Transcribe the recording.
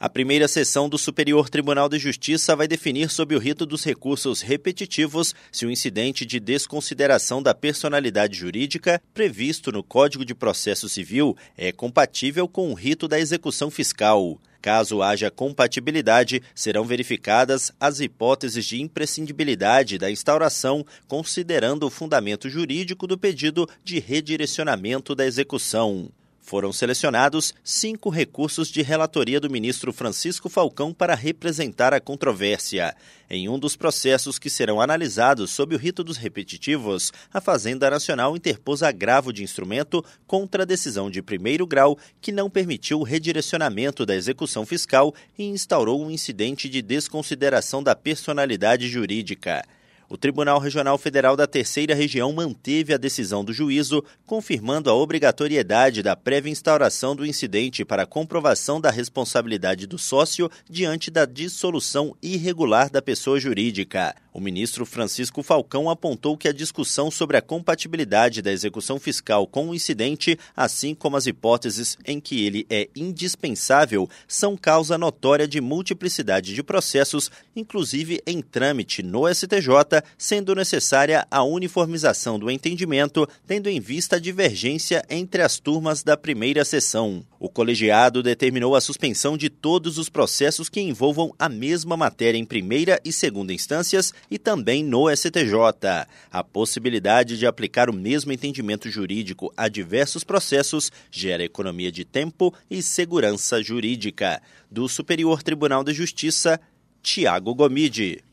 A primeira sessão do Superior Tribunal de Justiça vai definir sob o rito dos recursos repetitivos se o incidente de desconsideração da personalidade jurídica previsto no Código de Processo Civil é compatível com o rito da execução fiscal. Caso haja compatibilidade, serão verificadas as hipóteses de imprescindibilidade da instauração, considerando o fundamento jurídico do pedido de redirecionamento da execução. Foram selecionados cinco recursos de relatoria do ministro Francisco Falcão para representar a controvérsia. Em um dos processos que serão analisados sob o rito dos repetitivos, a Fazenda Nacional interpôs agravo de instrumento contra a decisão de primeiro grau que não permitiu o redirecionamento da execução fiscal e instaurou um incidente de desconsideração da personalidade jurídica. O Tribunal Regional Federal da Terceira Região manteve a decisão do juízo, confirmando a obrigatoriedade da prévia instauração do incidente para comprovação da responsabilidade do sócio diante da dissolução irregular da pessoa jurídica. O ministro Francisco Falcão apontou que a discussão sobre a compatibilidade da execução fiscal com o incidente, assim como as hipóteses em que ele é indispensável, são causa notória de multiplicidade de processos, inclusive em trâmite no STJ, sendo necessária a uniformização do entendimento, tendo em vista a divergência entre as turmas da primeira sessão. O colegiado determinou a suspensão de todos os processos que envolvam a mesma matéria em primeira e segunda instâncias e também no STJ. A possibilidade de aplicar o mesmo entendimento jurídico a diversos processos gera economia de tempo e segurança jurídica. Do Superior Tribunal de Justiça, Tiago Gomide.